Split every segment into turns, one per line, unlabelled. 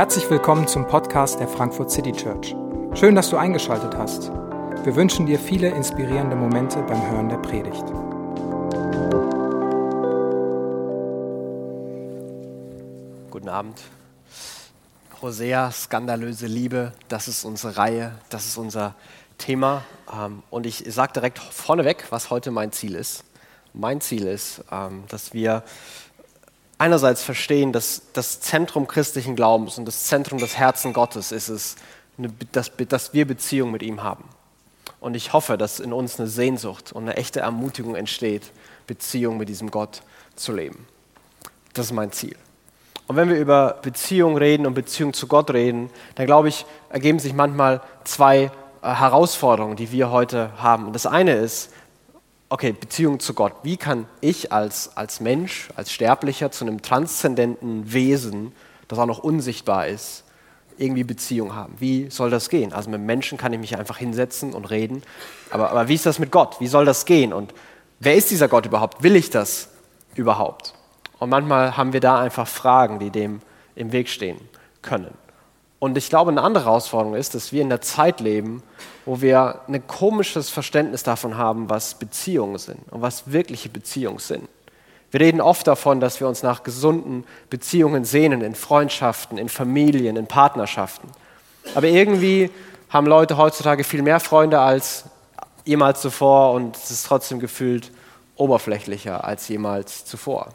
Herzlich willkommen zum Podcast der Frankfurt City Church. Schön, dass du eingeschaltet hast. Wir wünschen dir viele inspirierende Momente beim Hören der Predigt.
Guten Abend. Hosea, skandalöse Liebe, das ist unsere Reihe, das ist unser Thema. Ähm, und ich sage direkt vorneweg, was heute mein Ziel ist. Mein Ziel ist, ähm, dass wir einerseits verstehen, dass das Zentrum christlichen Glaubens und das Zentrum des Herzens Gottes ist es, dass, dass wir Beziehung mit ihm haben. Und ich hoffe, dass in uns eine Sehnsucht und eine echte Ermutigung entsteht, Beziehung mit diesem Gott zu leben. Das ist mein Ziel. Und wenn wir über Beziehung reden und Beziehung zu Gott reden, dann glaube ich, ergeben sich manchmal zwei äh, Herausforderungen, die wir heute haben. Und das eine ist, okay, Beziehung zu Gott. Wie kann ich als, als Mensch, als Sterblicher zu einem transzendenten Wesen, das auch noch unsichtbar ist, irgendwie Beziehung haben? Wie soll das gehen? Also mit Menschen kann ich mich einfach hinsetzen und reden, aber, aber wie ist das mit Gott? Wie soll das gehen? Und wer ist dieser Gott überhaupt? Will ich das überhaupt? Und manchmal haben wir da einfach Fragen, die dem im Weg stehen können. Und ich glaube, eine andere Herausforderung ist, dass wir in der Zeit leben, wo wir ein komisches Verständnis davon haben, was Beziehungen sind und was wirkliche Beziehungen sind. Wir reden oft davon, dass wir uns nach gesunden Beziehungen sehnen, in Freundschaften, in Familien, in Partnerschaften. Aber irgendwie haben Leute heutzutage viel mehr Freunde als jemals zuvor und es ist trotzdem gefühlt oberflächlicher als jemals zuvor.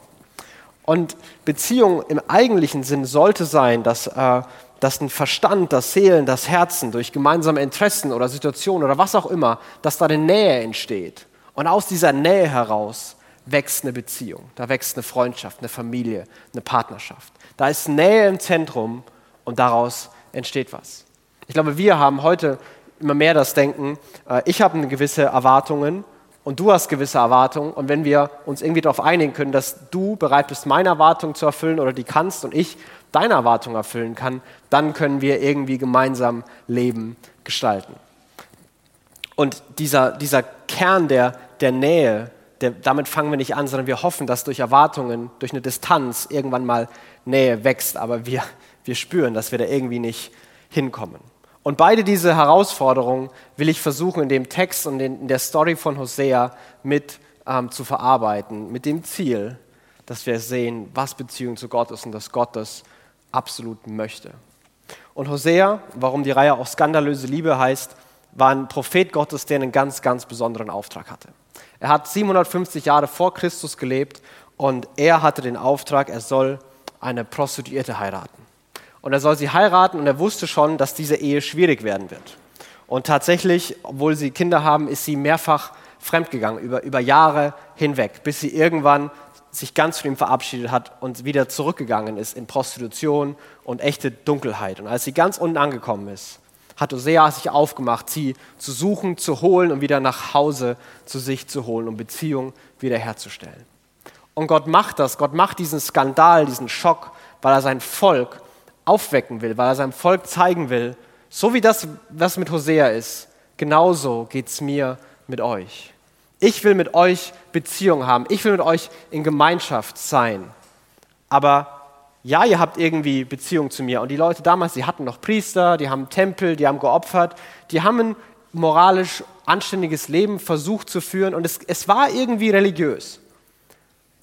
Und Beziehung im eigentlichen Sinn sollte sein, dass äh, dass ein Verstand, das Seelen, das Herzen durch gemeinsame Interessen oder Situationen oder was auch immer, dass da eine Nähe entsteht. Und aus dieser Nähe heraus wächst eine Beziehung, da wächst eine Freundschaft, eine Familie, eine Partnerschaft. Da ist Nähe im Zentrum und daraus entsteht was. Ich glaube, wir haben heute immer mehr das Denken, äh, ich habe gewisse Erwartungen und du hast gewisse Erwartungen. Und wenn wir uns irgendwie darauf einigen können, dass du bereit bist, meine Erwartungen zu erfüllen oder die kannst und ich deine Erwartungen erfüllen kann, dann können wir irgendwie gemeinsam Leben gestalten. Und dieser, dieser Kern der, der Nähe, der, damit fangen wir nicht an, sondern wir hoffen, dass durch Erwartungen, durch eine Distanz irgendwann mal Nähe wächst, aber wir, wir spüren, dass wir da irgendwie nicht hinkommen. Und beide diese Herausforderungen will ich versuchen, in dem Text und in der Story von Hosea mit ähm, zu verarbeiten, mit dem Ziel, dass wir sehen, was Beziehung zu Gott ist und dass Gott das absolut möchte. Und Hosea, warum die Reihe auch skandalöse Liebe heißt, war ein Prophet Gottes, der einen ganz, ganz besonderen Auftrag hatte. Er hat 750 Jahre vor Christus gelebt und er hatte den Auftrag, er soll eine Prostituierte heiraten. Und er soll sie heiraten und er wusste schon, dass diese Ehe schwierig werden wird. Und tatsächlich, obwohl sie Kinder haben, ist sie mehrfach fremdgegangen, über, über Jahre hinweg, bis sie irgendwann sich ganz von ihm verabschiedet hat und wieder zurückgegangen ist in Prostitution und echte Dunkelheit. Und als sie ganz unten angekommen ist, hat Hosea sich aufgemacht, sie zu suchen, zu holen und wieder nach Hause zu sich zu holen, um Beziehung wiederherzustellen. Und Gott macht das, Gott macht diesen Skandal, diesen Schock, weil er sein Volk aufwecken will, weil er seinem Volk zeigen will, so wie das, was mit Hosea ist, genauso geht es mir mit euch. Ich will mit euch Beziehung haben. Ich will mit euch in Gemeinschaft sein. Aber ja, ihr habt irgendwie Beziehung zu mir. Und die Leute damals, die hatten noch Priester, die haben Tempel, die haben geopfert, die haben ein moralisch anständiges Leben versucht zu führen. Und es, es war irgendwie religiös.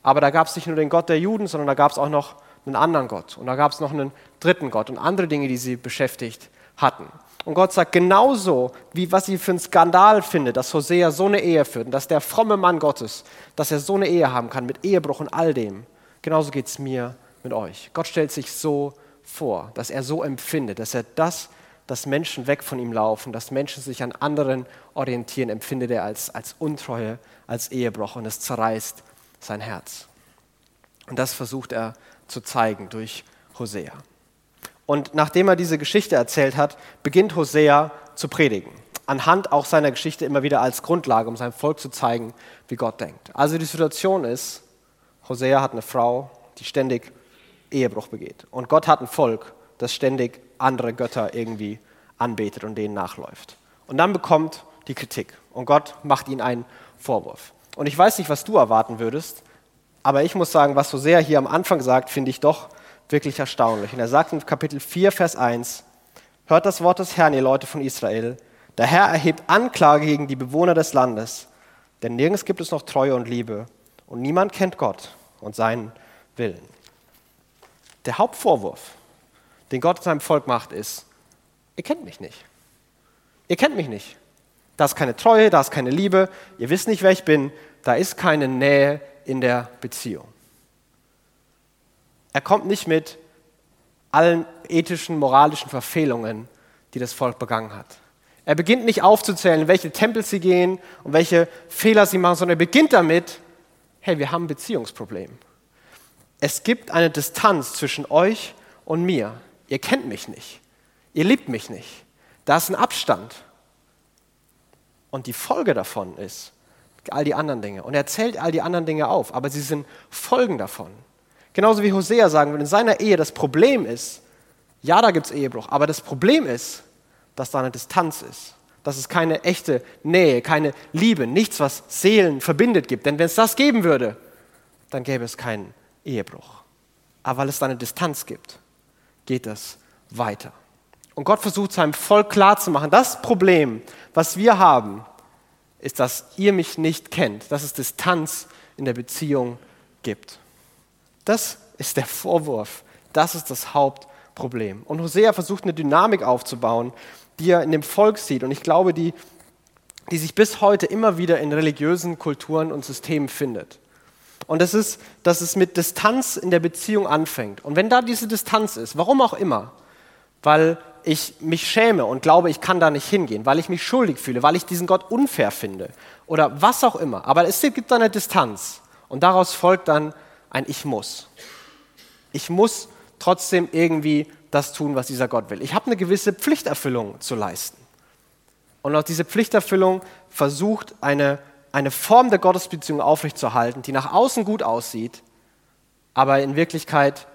Aber da gab es nicht nur den Gott der Juden, sondern da gab es auch noch einen anderen Gott. Und da gab es noch einen dritten Gott und andere Dinge, die sie beschäftigt hatten. Und Gott sagt, genauso wie was sie für einen Skandal findet, dass Hosea so eine Ehe führt und dass der fromme Mann Gottes, dass er so eine Ehe haben kann mit Ehebruch und all dem, genauso geht es mir mit euch. Gott stellt sich so vor, dass er so empfindet, dass er das, dass Menschen weg von ihm laufen, dass Menschen sich an anderen orientieren, empfindet er als, als Untreue, als Ehebruch und es zerreißt sein Herz. Und das versucht er zu zeigen durch Hosea. Und nachdem er diese Geschichte erzählt hat, beginnt Hosea zu predigen. Anhand auch seiner Geschichte immer wieder als Grundlage, um seinem Volk zu zeigen, wie Gott denkt. Also die Situation ist, Hosea hat eine Frau, die ständig Ehebruch begeht. Und Gott hat ein Volk, das ständig andere Götter irgendwie anbetet und denen nachläuft. Und dann bekommt die Kritik. Und Gott macht ihnen einen Vorwurf. Und ich weiß nicht, was du erwarten würdest, aber ich muss sagen, was Hosea hier am Anfang sagt, finde ich doch wirklich erstaunlich. Und er sagt in Kapitel 4, Vers 1, hört das Wort des Herrn, ihr Leute von Israel. Der Herr erhebt Anklage gegen die Bewohner des Landes, denn nirgends gibt es noch Treue und Liebe und niemand kennt Gott und seinen Willen. Der Hauptvorwurf, den Gott seinem Volk macht, ist, ihr kennt mich nicht. Ihr kennt mich nicht. Da ist keine Treue, da ist keine Liebe, ihr wisst nicht, wer ich bin, da ist keine Nähe in der Beziehung. Er kommt nicht mit allen ethischen, moralischen Verfehlungen, die das Volk begangen hat. Er beginnt nicht aufzuzählen, in welche Tempel sie gehen und welche Fehler sie machen, sondern er beginnt damit, hey, wir haben ein Beziehungsproblem. Es gibt eine Distanz zwischen euch und mir. Ihr kennt mich nicht. Ihr liebt mich nicht. Da ist ein Abstand. Und die Folge davon ist all die anderen Dinge. Und er zählt all die anderen Dinge auf, aber sie sind Folgen davon. Genauso wie Hosea sagen würde, in seiner Ehe das Problem ist, ja, da gibt es Ehebruch, aber das Problem ist, dass da eine Distanz ist. Dass es keine echte Nähe, keine Liebe, nichts, was Seelen verbindet gibt. Denn wenn es das geben würde, dann gäbe es keinen Ehebruch. Aber weil es da eine Distanz gibt, geht es weiter. Und Gott versucht seinem Volk klarzumachen, das Problem, was wir haben, ist, dass ihr mich nicht kennt, dass es Distanz in der Beziehung gibt. Das ist der Vorwurf. Das ist das Hauptproblem. Und Hosea versucht eine Dynamik aufzubauen, die er in dem Volk sieht. Und ich glaube, die, die sich bis heute immer wieder in religiösen Kulturen und Systemen findet. Und das ist, dass es mit Distanz in der Beziehung anfängt. Und wenn da diese Distanz ist, warum auch immer, weil ich mich schäme und glaube, ich kann da nicht hingehen, weil ich mich schuldig fühle, weil ich diesen Gott unfair finde oder was auch immer. Aber es gibt da eine Distanz und daraus folgt dann ein Ich muss. Ich muss trotzdem irgendwie das tun, was dieser Gott will. Ich habe eine gewisse Pflichterfüllung zu leisten. Und auch diese Pflichterfüllung versucht, eine, eine Form der Gottesbeziehung aufrechtzuerhalten, die nach außen gut aussieht, aber in Wirklichkeit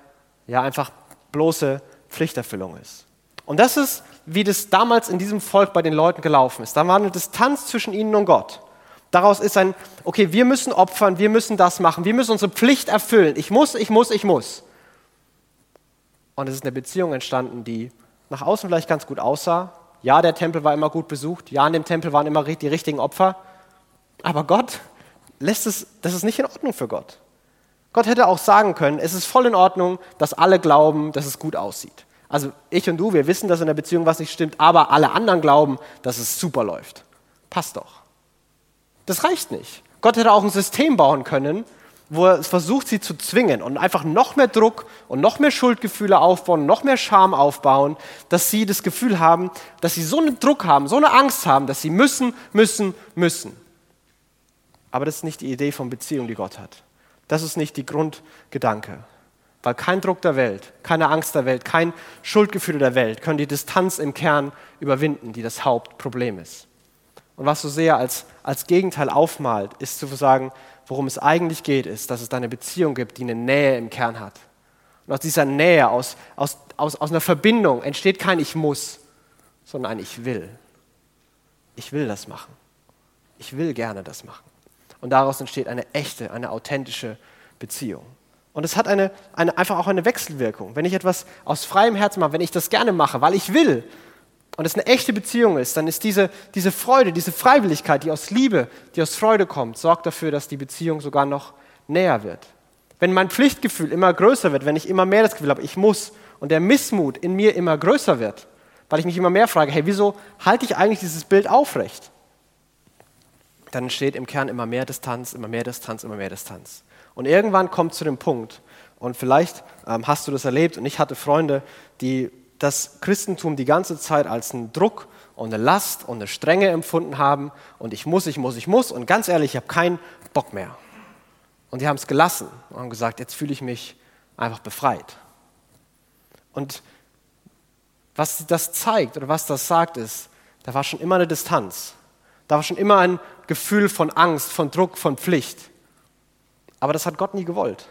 ja einfach bloße Pflichterfüllung ist. Und das ist, wie das damals in diesem Volk bei den Leuten gelaufen ist. Da war eine Distanz zwischen ihnen und Gott. Daraus ist ein, okay, wir müssen opfern, wir müssen das machen, wir müssen unsere Pflicht erfüllen. Ich muss, ich muss, ich muss. Und es ist eine Beziehung entstanden, die nach außen vielleicht ganz gut aussah. Ja, der Tempel war immer gut besucht. Ja, in dem Tempel waren immer die richtigen Opfer. Aber Gott lässt es, das ist nicht in Ordnung für Gott. Gott hätte auch sagen können, es ist voll in Ordnung, dass alle glauben, dass es gut aussieht. Also ich und du, wir wissen, dass in der Beziehung was nicht stimmt, aber alle anderen glauben, dass es super läuft. Passt doch. Das reicht nicht. Gott hätte auch ein System bauen können, wo er versucht, sie zu zwingen und einfach noch mehr Druck und noch mehr Schuldgefühle aufbauen, noch mehr Scham aufbauen, dass sie das Gefühl haben, dass sie so einen Druck haben, so eine Angst haben, dass sie müssen, müssen, müssen. Aber das ist nicht die Idee von Beziehung, die Gott hat. Das ist nicht die Grundgedanke. Weil kein Druck der Welt, keine Angst der Welt, kein Schuldgefühl der Welt können die Distanz im Kern überwinden, die das Hauptproblem ist. Und was so sehr als, als Gegenteil aufmalt, ist zu sagen, worum es eigentlich geht, ist, dass es da eine Beziehung gibt, die eine Nähe im Kern hat. Und aus dieser Nähe, aus, aus, aus, aus einer Verbindung entsteht kein Ich muss, sondern ein Ich will. Ich will das machen. Ich will gerne das machen. Und daraus entsteht eine echte, eine authentische Beziehung. Und es hat eine, eine, einfach auch eine Wechselwirkung. Wenn ich etwas aus freiem Herzen mache, wenn ich das gerne mache, weil ich will, und es eine echte Beziehung ist, dann ist diese, diese Freude, diese Freiwilligkeit, die aus Liebe, die aus Freude kommt, sorgt dafür, dass die Beziehung sogar noch näher wird. Wenn mein Pflichtgefühl immer größer wird, wenn ich immer mehr das Gefühl habe, ich muss, und der Missmut in mir immer größer wird, weil ich mich immer mehr frage, hey, wieso halte ich eigentlich dieses Bild aufrecht? Dann entsteht im Kern immer mehr Distanz, immer mehr Distanz, immer mehr Distanz. Und irgendwann kommt zu dem Punkt, und vielleicht ähm, hast du das erlebt, und ich hatte Freunde, die das Christentum die ganze Zeit als einen Druck und eine Last und eine Strenge empfunden haben und ich muss, ich muss, ich muss und ganz ehrlich, ich habe keinen Bock mehr. Und die haben es gelassen und haben gesagt, jetzt fühle ich mich einfach befreit. Und was das zeigt oder was das sagt, ist, da war schon immer eine Distanz. Da war schon immer ein Gefühl von Angst, von Druck, von Pflicht. Aber das hat Gott nie gewollt.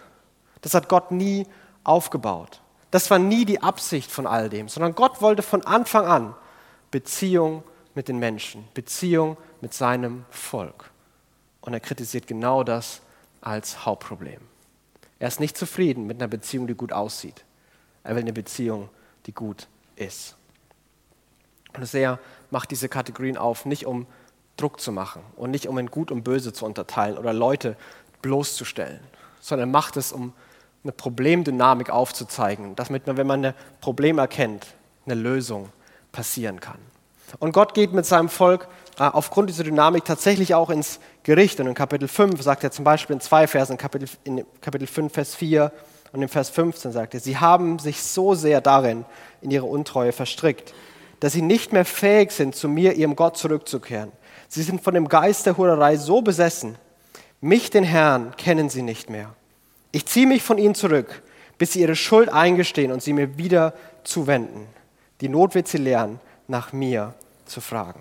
Das hat Gott nie aufgebaut. Das war nie die Absicht von all dem, sondern Gott wollte von Anfang an Beziehung mit den Menschen, Beziehung mit seinem Volk. Und er kritisiert genau das als Hauptproblem. Er ist nicht zufrieden mit einer Beziehung, die gut aussieht. Er will eine Beziehung, die gut ist. Und Hosea macht diese Kategorien auf, nicht um Druck zu machen und nicht um in Gut und Böse zu unterteilen oder Leute bloßzustellen, sondern macht es, um eine Problemdynamik aufzuzeigen, damit man, wenn man ein Problem erkennt, eine Lösung passieren kann. Und Gott geht mit seinem Volk äh, aufgrund dieser Dynamik tatsächlich auch ins Gericht. Und in Kapitel 5 sagt er zum Beispiel in zwei Versen, in Kapitel, in Kapitel 5, Vers 4 und in Vers 15 sagt er, sie haben sich so sehr darin in ihre Untreue verstrickt, dass sie nicht mehr fähig sind, zu mir, ihrem Gott, zurückzukehren. Sie sind von dem Geist der Hurerei so besessen, mich, den Herrn, kennen sie nicht mehr. Ich ziehe mich von ihnen zurück, bis sie ihre Schuld eingestehen und sie mir wieder zuwenden. Die Not wird sie lernen, nach mir zu fragen.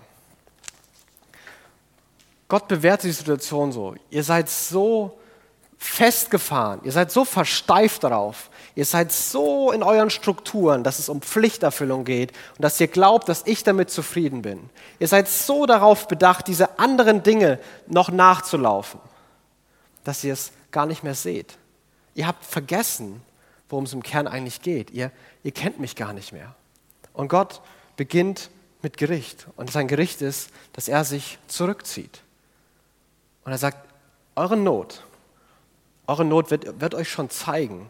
Gott bewertet die Situation so. Ihr seid so festgefahren, ihr seid so versteift darauf, ihr seid so in euren Strukturen, dass es um Pflichterfüllung geht und dass ihr glaubt, dass ich damit zufrieden bin. Ihr seid so darauf bedacht, diese anderen Dinge noch nachzulaufen, dass ihr es gar nicht mehr seht. Ihr habt vergessen, worum es im Kern eigentlich geht. Ihr, ihr kennt mich gar nicht mehr. Und Gott beginnt mit Gericht. Und sein Gericht ist, dass er sich zurückzieht. Und er sagt, eure Not, eure Not wird, wird euch schon zeigen,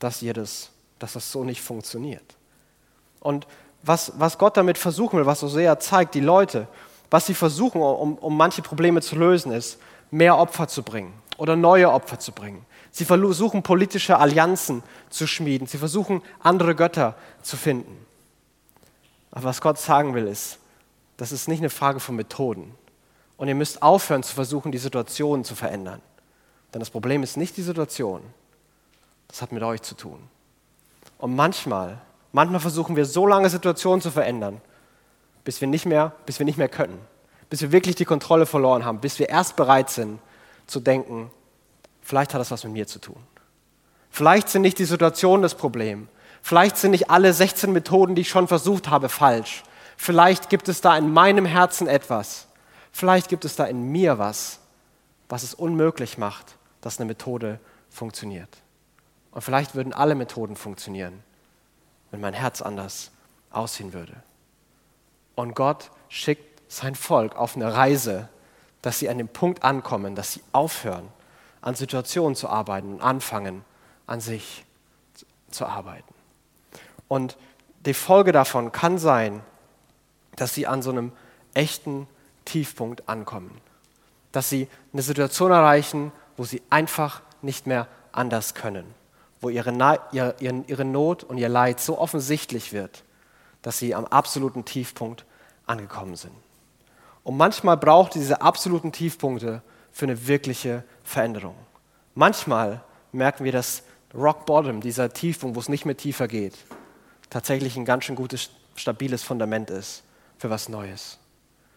dass, ihr das, dass das so nicht funktioniert. Und was, was Gott damit versuchen will, was Hosea zeigt, die Leute, was sie versuchen, um, um manche Probleme zu lösen, ist, mehr Opfer zu bringen oder neue Opfer zu bringen. Sie versuchen politische Allianzen zu schmieden. Sie versuchen andere Götter zu finden. Aber was Gott sagen will, ist, das ist nicht eine Frage von Methoden. Und ihr müsst aufhören zu versuchen, die Situation zu verändern. Denn das Problem ist nicht die Situation. Das hat mit euch zu tun. Und manchmal, manchmal versuchen wir so lange Situationen zu verändern, bis wir nicht mehr, bis wir nicht mehr können. Bis wir wirklich die Kontrolle verloren haben, bis wir erst bereit sind zu denken, vielleicht hat das was mit mir zu tun. Vielleicht sind nicht die Situationen das Problem. Vielleicht sind nicht alle 16 Methoden, die ich schon versucht habe, falsch. Vielleicht gibt es da in meinem Herzen etwas, Vielleicht gibt es da in mir was, was es unmöglich macht, dass eine Methode funktioniert. Und vielleicht würden alle Methoden funktionieren, wenn mein Herz anders aussehen würde. Und Gott schickt sein Volk auf eine Reise, dass sie an dem Punkt ankommen, dass sie aufhören, an Situationen zu arbeiten und anfangen, an sich zu arbeiten. Und die Folge davon kann sein, dass sie an so einem echten Tiefpunkt ankommen. Dass sie eine Situation erreichen, wo sie einfach nicht mehr anders können. Wo ihre, ihre, ihre Not und ihr Leid so offensichtlich wird, dass sie am absoluten Tiefpunkt angekommen sind. Und manchmal braucht diese absoluten Tiefpunkte für eine wirkliche Veränderung. Manchmal merken wir, dass Rock Bottom, dieser Tiefpunkt, wo es nicht mehr tiefer geht, tatsächlich ein ganz schön gutes, stabiles Fundament ist für was Neues.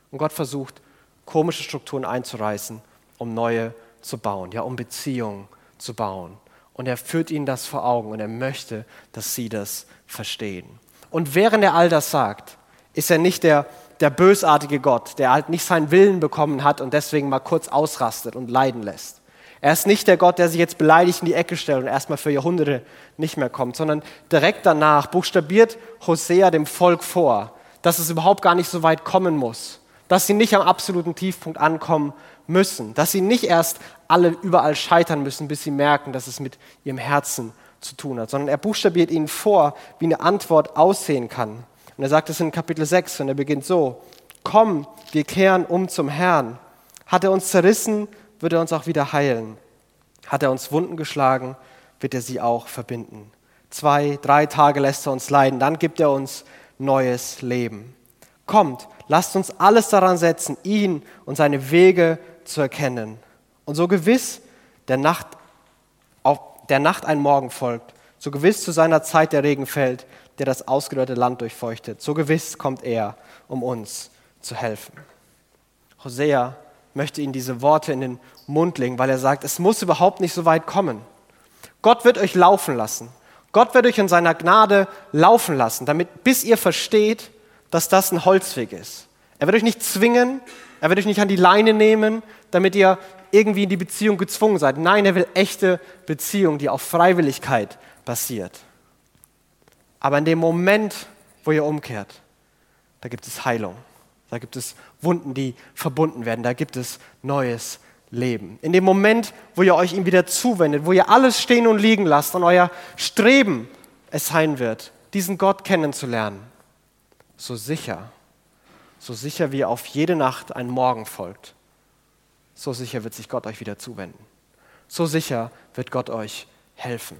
Und Gott versucht, komische Strukturen einzureißen, um neue zu bauen, ja, um Beziehungen zu bauen. Und er führt ihnen das vor Augen und er möchte, dass sie das verstehen. Und während er all das sagt, ist er nicht der, der bösartige Gott, der halt nicht seinen Willen bekommen hat und deswegen mal kurz ausrastet und leiden lässt. Er ist nicht der Gott, der sich jetzt beleidigt in die Ecke stellt und erstmal für Jahrhunderte nicht mehr kommt, sondern direkt danach buchstabiert Hosea dem Volk vor, dass es überhaupt gar nicht so weit kommen muss, dass sie nicht am absoluten Tiefpunkt ankommen müssen, dass sie nicht erst alle überall scheitern müssen, bis sie merken, dass es mit ihrem Herzen zu tun hat, sondern er buchstabiert ihnen vor, wie eine Antwort aussehen kann. Und er sagt es in Kapitel 6 und er beginnt so, komm, wir kehren um zum Herrn. Hat er uns zerrissen, wird er uns auch wieder heilen. Hat er uns Wunden geschlagen, wird er sie auch verbinden. Zwei, drei Tage lässt er uns leiden, dann gibt er uns neues Leben. Kommt, lasst uns alles daran setzen, ihn und seine Wege zu erkennen. Und so gewiss der Nacht, auf der Nacht ein Morgen folgt, so gewiss zu seiner Zeit der Regen fällt, der das ausgedörrte Land durchfeuchtet, so gewiss kommt er, um uns zu helfen. Hosea möchte ihnen diese Worte in den Mund legen, weil er sagt, es muss überhaupt nicht so weit kommen. Gott wird euch laufen lassen. Gott wird euch in seiner Gnade laufen lassen, damit bis ihr versteht, dass das ein Holzweg ist. Er wird euch nicht zwingen, er wird euch nicht an die Leine nehmen, damit ihr irgendwie in die Beziehung gezwungen seid. Nein, er will echte Beziehung, die auf Freiwilligkeit basiert. Aber in dem Moment, wo ihr umkehrt, da gibt es Heilung. Da gibt es Wunden, die verbunden werden. Da gibt es neues Leben. In dem Moment, wo ihr euch ihm wieder zuwendet, wo ihr alles stehen und liegen lasst und euer Streben es sein wird, diesen Gott kennenzulernen, so sicher, so sicher wie auf jede Nacht ein Morgen folgt, so sicher wird sich Gott euch wieder zuwenden. So sicher wird Gott euch helfen.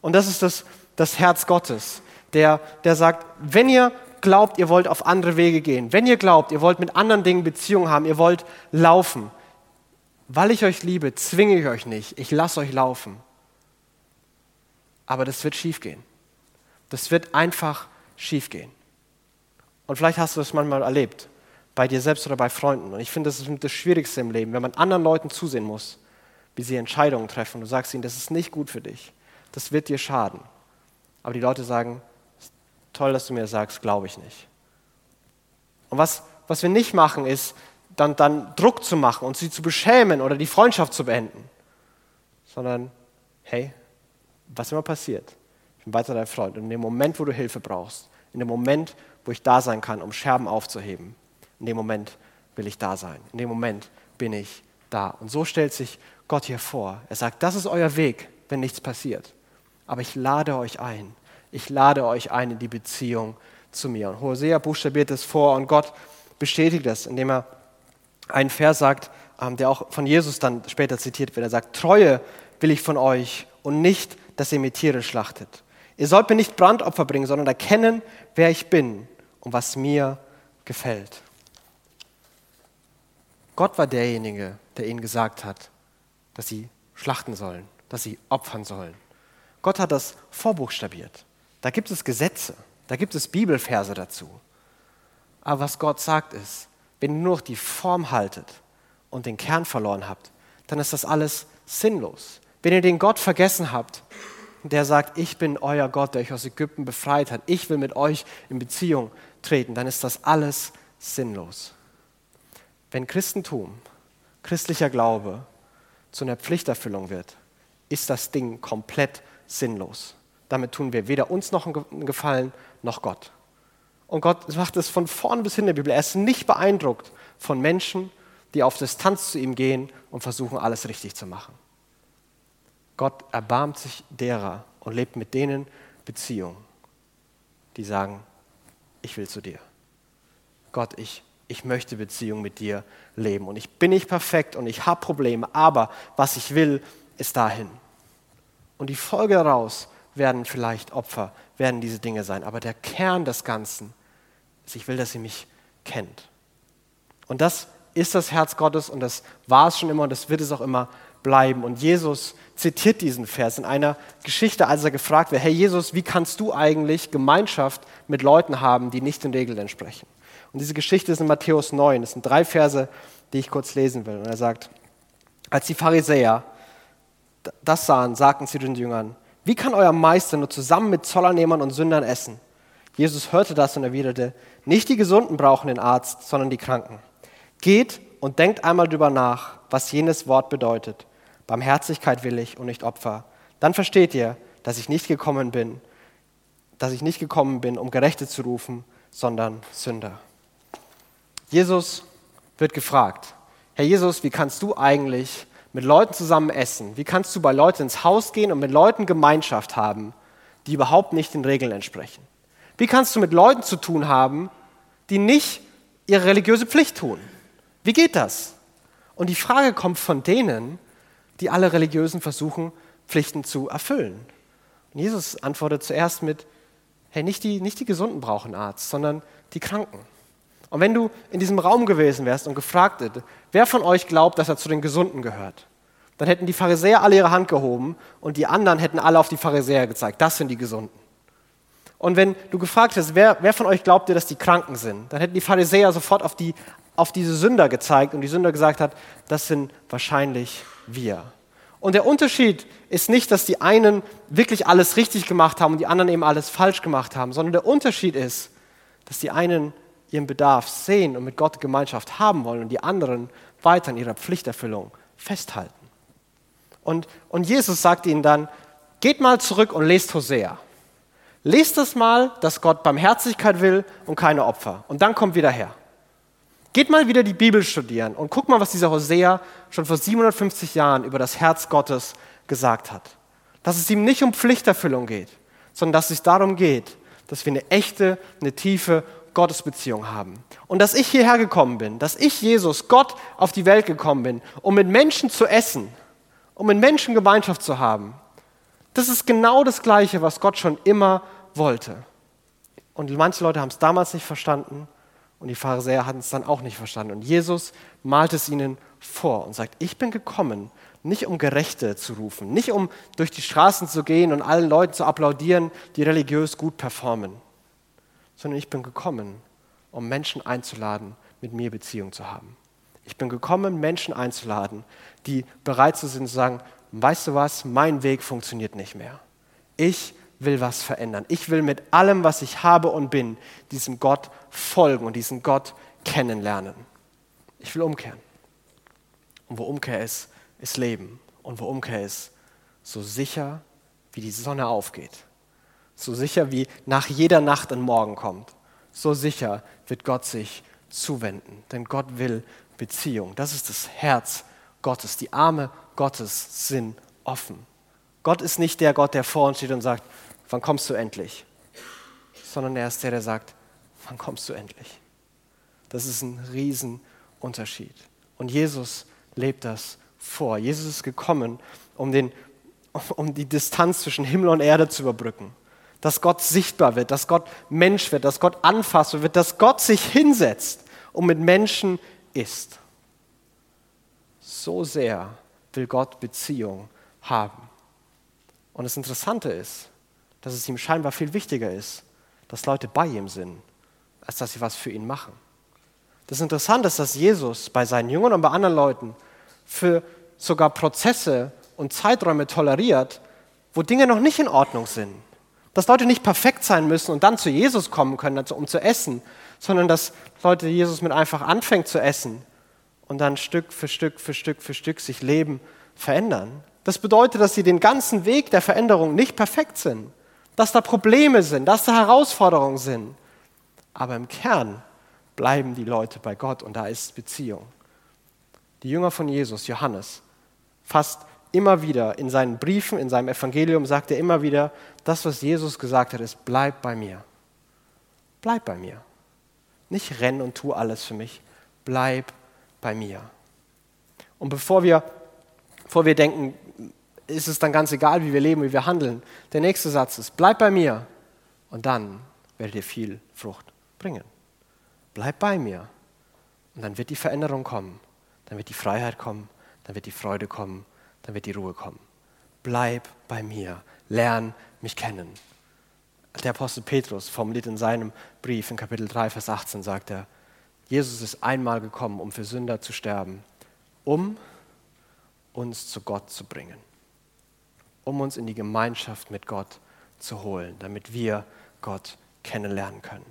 Und das ist das, das Herz Gottes, der, der sagt, wenn ihr glaubt, ihr wollt auf andere Wege gehen, wenn ihr glaubt, ihr wollt mit anderen Dingen Beziehungen haben, ihr wollt laufen, weil ich euch liebe, zwinge ich euch nicht, ich lasse euch laufen. Aber das wird schiefgehen. Das wird einfach schiefgehen. Und vielleicht hast du das manchmal erlebt, bei dir selbst oder bei Freunden. Und ich finde, das ist das Schwierigste im Leben, wenn man anderen Leuten zusehen muss, wie sie Entscheidungen treffen. Du sagst ihnen, das ist nicht gut für dich, das wird dir schaden. Aber die Leute sagen, toll, dass du mir das sagst, glaube ich nicht. Und was, was wir nicht machen, ist, dann, dann Druck zu machen und sie zu beschämen oder die Freundschaft zu beenden, sondern, hey, was immer passiert, ich bin weiter dein Freund. Und in dem Moment, wo du Hilfe brauchst, in dem Moment, wo ich da sein kann, um Scherben aufzuheben, in dem Moment will ich da sein. In dem Moment bin ich da. Und so stellt sich Gott hier vor. Er sagt, das ist euer Weg, wenn nichts passiert. Aber ich lade euch ein. Ich lade euch ein in die Beziehung zu mir. Und Hosea buchstabiert es vor und Gott bestätigt das, indem er einen Vers sagt, ähm, der auch von Jesus dann später zitiert wird. Er sagt, Treue will ich von euch und nicht, dass ihr mir Tiere schlachtet. Ihr sollt mir nicht Brandopfer bringen, sondern erkennen, wer ich bin und was mir gefällt. Gott war derjenige, der ihnen gesagt hat, dass sie schlachten sollen, dass sie opfern sollen. Gott hat das vorbuchstabiert. Da gibt es Gesetze, da gibt es Bibelverse dazu. Aber was Gott sagt ist, wenn ihr nur noch die Form haltet und den Kern verloren habt, dann ist das alles sinnlos. Wenn ihr den Gott vergessen habt, der sagt, ich bin euer Gott, der euch aus Ägypten befreit hat, ich will mit euch in Beziehung treten, dann ist das alles sinnlos. Wenn Christentum, christlicher Glaube zu einer Pflichterfüllung wird, ist das Ding komplett sinnlos. Damit tun wir weder uns noch einen Gefallen noch Gott. Und Gott macht es von vorn bis hin in der Bibel. Er ist nicht beeindruckt von Menschen, die auf Distanz zu ihm gehen und versuchen, alles richtig zu machen. Gott erbarmt sich derer und lebt mit denen Beziehung, die sagen, ich will zu dir. Gott, ich, ich möchte Beziehung mit dir leben. Und ich bin nicht perfekt und ich habe Probleme, aber was ich will, ist dahin. Und die Folge daraus werden vielleicht Opfer, werden diese Dinge sein. Aber der Kern des Ganzen ist, ich will, dass ihr mich kennt. Und das ist das Herz Gottes und das war es schon immer und das wird es auch immer bleiben. Und Jesus zitiert diesen Vers in einer Geschichte, als er gefragt wird, Herr Jesus, wie kannst du eigentlich Gemeinschaft mit Leuten haben, die nicht den Regeln entsprechen? Und diese Geschichte ist in Matthäus 9. Das sind drei Verse, die ich kurz lesen will. Und er sagt, als die Pharisäer das sahen, sagten sie den Jüngern, wie kann euer Meister nur zusammen mit Zollernehmern und Sündern essen? Jesus hörte das und erwiderte, nicht die Gesunden brauchen den Arzt, sondern die Kranken. Geht und denkt einmal darüber nach, was jenes Wort bedeutet. Barmherzigkeit will ich und nicht Opfer. Dann versteht ihr, dass ich nicht gekommen bin, dass ich nicht gekommen bin, um Gerechte zu rufen, sondern Sünder. Jesus wird gefragt, Herr Jesus, wie kannst du eigentlich mit Leuten zusammen essen? Wie kannst du bei Leuten ins Haus gehen und mit Leuten Gemeinschaft haben, die überhaupt nicht den Regeln entsprechen? Wie kannst du mit Leuten zu tun haben, die nicht ihre religiöse Pflicht tun? Wie geht das? Und die Frage kommt von denen, die alle Religiösen versuchen, Pflichten zu erfüllen. Und Jesus antwortet zuerst mit, hey, nicht die, nicht die Gesunden brauchen Arzt, sondern die Kranken. Und wenn du in diesem Raum gewesen wärst und gefragt hätte, wer von euch glaubt, dass er zu den Gesunden gehört, dann hätten die Pharisäer alle ihre Hand gehoben und die anderen hätten alle auf die Pharisäer gezeigt. Das sind die Gesunden. Und wenn du gefragt hast, wer, wer von euch glaubt ihr, dass die Kranken sind, dann hätten die Pharisäer sofort auf, die, auf diese Sünder gezeigt und die Sünder gesagt hat, das sind wahrscheinlich wir. Und der Unterschied ist nicht, dass die einen wirklich alles richtig gemacht haben und die anderen eben alles falsch gemacht haben, sondern der Unterschied ist, dass die einen ihren Bedarf sehen und mit Gott Gemeinschaft haben wollen und die anderen weiter in ihrer Pflichterfüllung festhalten. Und, und Jesus sagt ihnen dann, geht mal zurück und lest Hosea. Lest das mal, dass Gott Barmherzigkeit will und keine Opfer. Und dann kommt wieder her. Geht mal wieder die Bibel studieren und guck mal, was dieser Hosea schon vor 750 Jahren über das Herz Gottes gesagt hat. Dass es ihm nicht um Pflichterfüllung geht, sondern dass es darum geht, dass wir eine echte, eine tiefe Gottesbeziehung haben. Und dass ich hierher gekommen bin, dass ich, Jesus, Gott auf die Welt gekommen bin, um mit Menschen zu essen, um mit Menschen Gemeinschaft zu haben. Das ist genau das Gleiche, was Gott schon immer wollte. Und manche Leute haben es damals nicht verstanden und die Pharisäer hatten es dann auch nicht verstanden. Und Jesus malt es ihnen vor und sagt, ich bin gekommen, nicht um Gerechte zu rufen, nicht um durch die Straßen zu gehen und allen Leuten zu applaudieren, die religiös gut performen, sondern ich bin gekommen, um Menschen einzuladen, mit mir Beziehung zu haben. Ich bin gekommen, Menschen einzuladen, die bereit sind zu sagen, weißt du was, mein Weg funktioniert nicht mehr. Ich will was verändern. Ich will mit allem, was ich habe und bin, diesem Gott folgen und diesen Gott kennenlernen. Ich will umkehren. Und wo Umkehr ist, ist Leben. Und wo Umkehr ist, so sicher wie die Sonne aufgeht. So sicher wie nach jeder Nacht ein Morgen kommt. So sicher wird Gott sich zuwenden. Denn Gott will Beziehung. Das ist das Herz Gottes. Die Arme Gottes sind offen. Gott ist nicht der Gott, der vor uns steht und sagt, wann kommst du endlich? Sondern er ist der, der sagt, wann kommst du endlich? Das ist ein Riesenunterschied. Und Jesus lebt das vor. Jesus ist gekommen, um, den, um die Distanz zwischen Himmel und Erde zu überbrücken. Dass Gott sichtbar wird, dass Gott Mensch wird, dass Gott anfassbar wird, dass Gott sich hinsetzt und mit Menschen ist. So sehr will Gott Beziehung haben. Und das Interessante ist, dass es ihm scheinbar viel wichtiger ist, dass Leute bei ihm sind, als dass sie was für ihn machen. Das Interessante ist, dass Jesus bei seinen Jüngern und bei anderen Leuten für sogar Prozesse und Zeiträume toleriert, wo Dinge noch nicht in Ordnung sind. Dass Leute nicht perfekt sein müssen und dann zu Jesus kommen können, also um zu essen, sondern dass Leute Jesus mit einfach anfängt zu essen und dann Stück für Stück für Stück für Stück sich Leben verändern. Das bedeutet, dass sie den ganzen Weg der Veränderung nicht perfekt sind, dass da Probleme sind, dass da Herausforderungen sind. Aber im Kern bleiben die Leute bei Gott und da ist Beziehung. Die Jünger von Jesus, Johannes, fast immer wieder in seinen Briefen, in seinem Evangelium sagt er immer wieder, das, was Jesus gesagt hat, ist, bleib bei mir. Bleib bei mir. Nicht renn und tu alles für mich. Bleib bei mir. Und bevor wir, bevor wir denken, ist es dann ganz egal, wie wir leben, wie wir handeln, der nächste Satz ist, bleib bei mir und dann werdet ihr viel Frucht bringen. Bleib bei mir und dann wird die Veränderung kommen, dann wird die Freiheit kommen, dann wird die Freude kommen, dann wird die Ruhe kommen. Bleib bei mir, lern mich kennen. Der Apostel Petrus formuliert in seinem Brief in Kapitel 3, Vers 18, sagt er, Jesus ist einmal gekommen, um für Sünder zu sterben, um uns zu Gott zu bringen, um uns in die Gemeinschaft mit Gott zu holen, damit wir Gott kennenlernen können.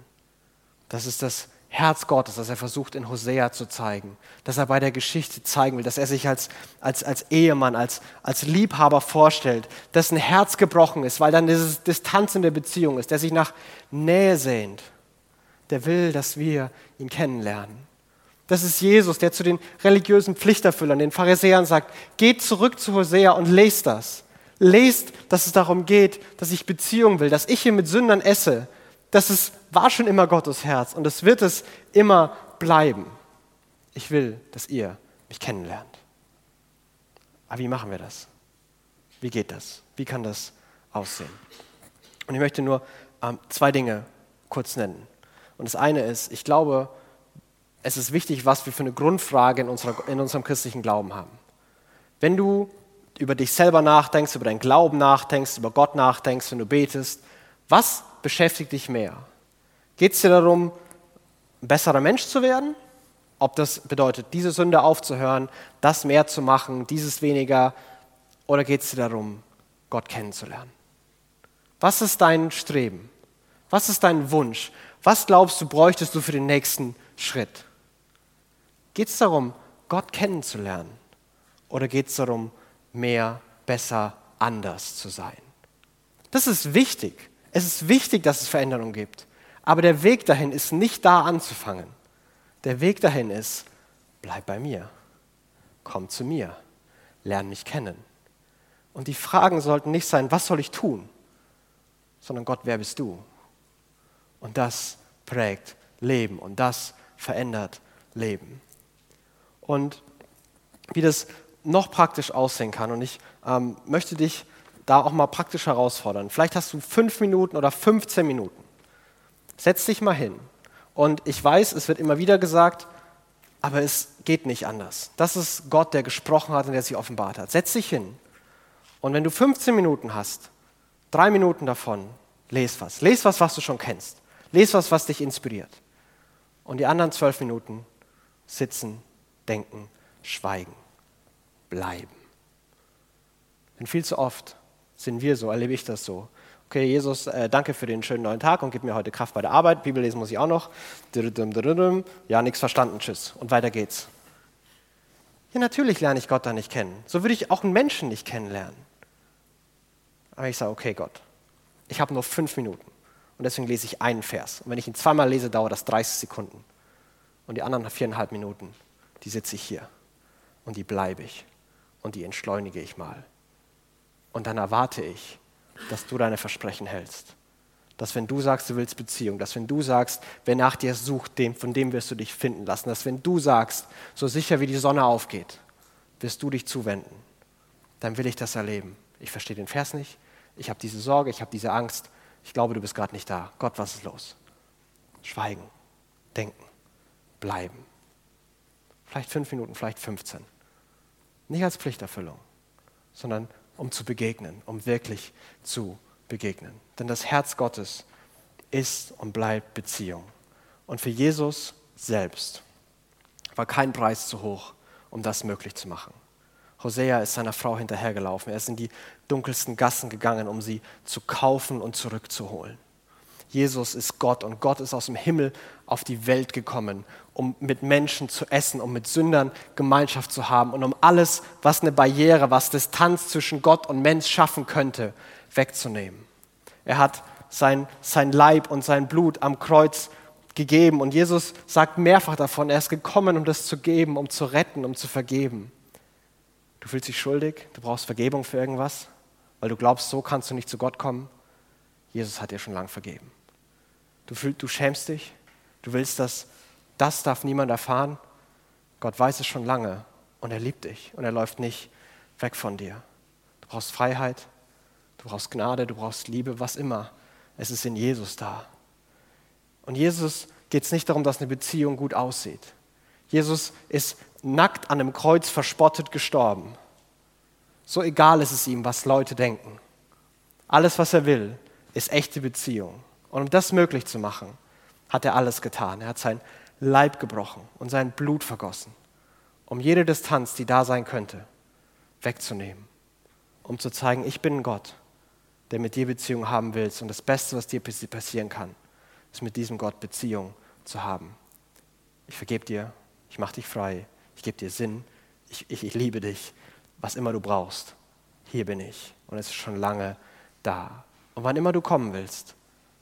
Das ist das Herz Gottes, das er versucht in Hosea zu zeigen, dass er bei der Geschichte zeigen will, dass er sich als, als, als Ehemann, als, als Liebhaber vorstellt, dessen Herz gebrochen ist, weil dann diese Distanz in der Beziehung ist, der sich nach Nähe sehnt, der will, dass wir ihn kennenlernen. Das ist Jesus, der zu den religiösen Pflichterfüllern, den Pharisäern sagt, geht zurück zu Hosea und lest das. Lest, dass es darum geht, dass ich Beziehung will, dass ich hier mit Sündern esse, das ist, war schon immer Gottes Herz und es wird es immer bleiben. Ich will, dass ihr mich kennenlernt. Aber wie machen wir das? Wie geht das? Wie kann das aussehen? Und ich möchte nur ähm, zwei Dinge kurz nennen. Und das eine ist, ich glaube, es ist wichtig, was wir für eine Grundfrage in, unserer, in unserem christlichen Glauben haben. Wenn du über dich selber nachdenkst, über deinen Glauben nachdenkst, über Gott nachdenkst, wenn du betest, was beschäftigt dich mehr? Geht es dir darum, ein besserer Mensch zu werden? Ob das bedeutet, diese Sünde aufzuhören, das mehr zu machen, dieses weniger? Oder geht es dir darum, Gott kennenzulernen? Was ist dein Streben? Was ist dein Wunsch? Was glaubst du, bräuchtest du für den nächsten Schritt? Geht es darum, Gott kennenzulernen? Oder geht es darum, mehr, besser, anders zu sein? Das ist wichtig. Es ist wichtig, dass es Veränderung gibt. Aber der Weg dahin ist nicht da anzufangen. Der Weg dahin ist, bleib bei mir, komm zu mir, lern mich kennen. Und die Fragen sollten nicht sein, was soll ich tun, sondern Gott, wer bist du? Und das prägt Leben und das verändert Leben. Und wie das noch praktisch aussehen kann, und ich ähm, möchte dich da auch mal praktisch herausfordern. Vielleicht hast du fünf Minuten oder 15 Minuten. Setz dich mal hin. Und ich weiß, es wird immer wieder gesagt, aber es geht nicht anders. Das ist Gott, der gesprochen hat und der sich offenbart hat. Setz dich hin. Und wenn du 15 Minuten hast, drei Minuten davon, les was. Les was, was du schon kennst. Les was, was dich inspiriert. Und die anderen zwölf Minuten sitzen, denken, schweigen, bleiben. Denn viel zu oft sind wir so, erlebe ich das so. Okay, Jesus, äh, danke für den schönen neuen Tag und gib mir heute Kraft bei der Arbeit. Bibel lesen muss ich auch noch. Ja, nichts verstanden, tschüss. Und weiter geht's. Ja, natürlich lerne ich Gott da nicht kennen. So würde ich auch einen Menschen nicht kennenlernen. Aber ich sage, okay, Gott, ich habe nur fünf Minuten. Und deswegen lese ich einen Vers. Und wenn ich ihn zweimal lese, dauert das 30 Sekunden. Und die anderen viereinhalb Minuten, die sitze ich hier. Und die bleibe ich. Und die entschleunige ich mal. Und dann erwarte ich, dass du deine Versprechen hältst. Dass wenn du sagst, du willst Beziehung, dass wenn du sagst, wer nach dir sucht, dem, von dem wirst du dich finden lassen, dass wenn du sagst, so sicher wie die Sonne aufgeht, wirst du dich zuwenden, dann will ich das erleben. Ich verstehe den Vers nicht, ich habe diese Sorge, ich habe diese Angst, ich glaube, du bist gerade nicht da. Gott, was ist los? Schweigen, denken, bleiben. Vielleicht fünf Minuten, vielleicht 15. Nicht als Pflichterfüllung, sondern um zu begegnen, um wirklich zu begegnen. Denn das Herz Gottes ist und bleibt Beziehung. Und für Jesus selbst war kein Preis zu hoch, um das möglich zu machen. Hosea ist seiner Frau hinterhergelaufen. Er ist in die dunkelsten Gassen gegangen, um sie zu kaufen und zurückzuholen. Jesus ist Gott und Gott ist aus dem Himmel auf die Welt gekommen, um mit Menschen zu essen, um mit Sündern Gemeinschaft zu haben und um alles, was eine Barriere, was Distanz zwischen Gott und Mensch schaffen könnte, wegzunehmen. Er hat sein, sein Leib und sein Blut am Kreuz gegeben und Jesus sagt mehrfach davon, er ist gekommen, um das zu geben, um zu retten, um zu vergeben. Du fühlst dich schuldig, du brauchst Vergebung für irgendwas, weil du glaubst, so kannst du nicht zu Gott kommen. Jesus hat dir schon lang vergeben. Du, fühl, du schämst dich, du willst das, das darf niemand erfahren. Gott weiß es schon lange und er liebt dich und er läuft nicht weg von dir. Du brauchst Freiheit, du brauchst Gnade, du brauchst Liebe, was immer. Es ist in Jesus da. Und Jesus geht es nicht darum, dass eine Beziehung gut aussieht. Jesus ist nackt an einem Kreuz verspottet gestorben. So egal ist es ihm, was Leute denken. Alles, was er will, ist echte Beziehung. Und um das möglich zu machen, hat er alles getan. Er hat sein Leib gebrochen und sein Blut vergossen, um jede Distanz, die da sein könnte, wegzunehmen. Um zu zeigen, ich bin Gott, der mit dir Beziehung haben willst. Und das Beste, was dir passieren kann, ist mit diesem Gott Beziehung zu haben. Ich vergebe dir, ich mache dich frei, ich gebe dir Sinn, ich, ich, ich liebe dich, was immer du brauchst. Hier bin ich und es ist schon lange da. Und wann immer du kommen willst,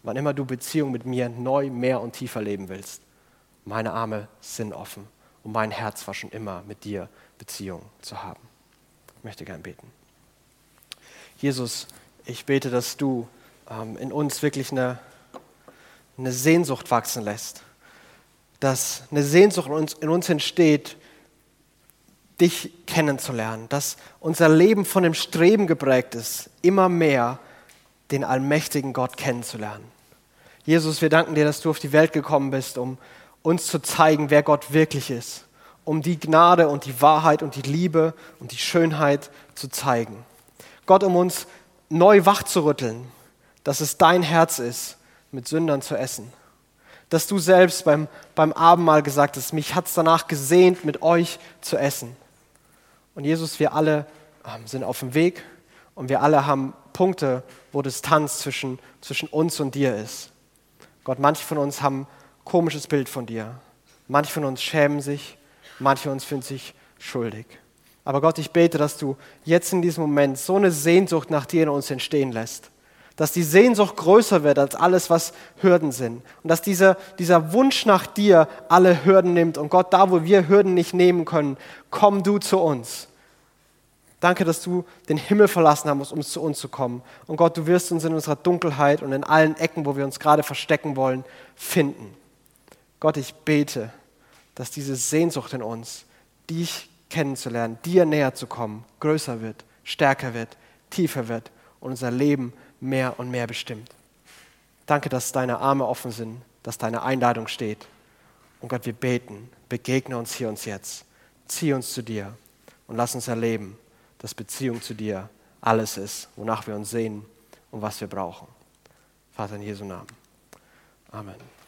wann immer du Beziehung mit mir neu, mehr und tiefer leben willst, meine Arme sind offen und mein Herz war schon immer mit dir Beziehung zu haben. Ich möchte gern beten. Jesus, ich bete, dass du ähm, in uns wirklich eine, eine Sehnsucht wachsen lässt. Dass eine Sehnsucht in uns, in uns entsteht, dich kennenzulernen, dass unser Leben von dem Streben geprägt ist, immer mehr den allmächtigen Gott kennenzulernen. Jesus, wir danken dir, dass du auf die Welt gekommen bist, um uns zu zeigen, wer Gott wirklich ist, um die Gnade und die Wahrheit und die Liebe und die Schönheit zu zeigen. Gott, um uns neu wachzurütteln, dass es dein Herz ist, mit Sündern zu essen. Dass du selbst beim, beim Abendmahl gesagt hast, mich hat es danach gesehnt, mit euch zu essen. Und Jesus, wir alle ähm, sind auf dem Weg und wir alle haben Punkte, wo Distanz zwischen, zwischen uns und dir ist. Gott, manche von uns haben ein komisches Bild von dir. Manche von uns schämen sich, manche von uns fühlen sich schuldig. Aber Gott, ich bete, dass du jetzt in diesem Moment so eine Sehnsucht nach dir in uns entstehen lässt, dass die Sehnsucht größer wird als alles, was Hürden sind. Und dass dieser, dieser Wunsch nach dir alle Hürden nimmt. Und Gott, da wo wir Hürden nicht nehmen können, komm du zu uns. Danke, dass du den Himmel verlassen hast, um zu uns zu kommen. Und Gott, du wirst uns in unserer Dunkelheit und in allen Ecken, wo wir uns gerade verstecken wollen, finden. Gott, ich bete, dass diese Sehnsucht in uns, dich kennenzulernen, dir näher zu kommen, größer wird, stärker wird, tiefer wird und unser Leben mehr und mehr bestimmt. Danke, dass deine Arme offen sind, dass deine Einladung steht. Und Gott, wir beten, begegne uns hier und jetzt. Zieh uns zu dir und lass uns erleben, dass Beziehung zu dir alles ist, wonach wir uns sehen und was wir brauchen. Vater in Jesu Namen. Amen.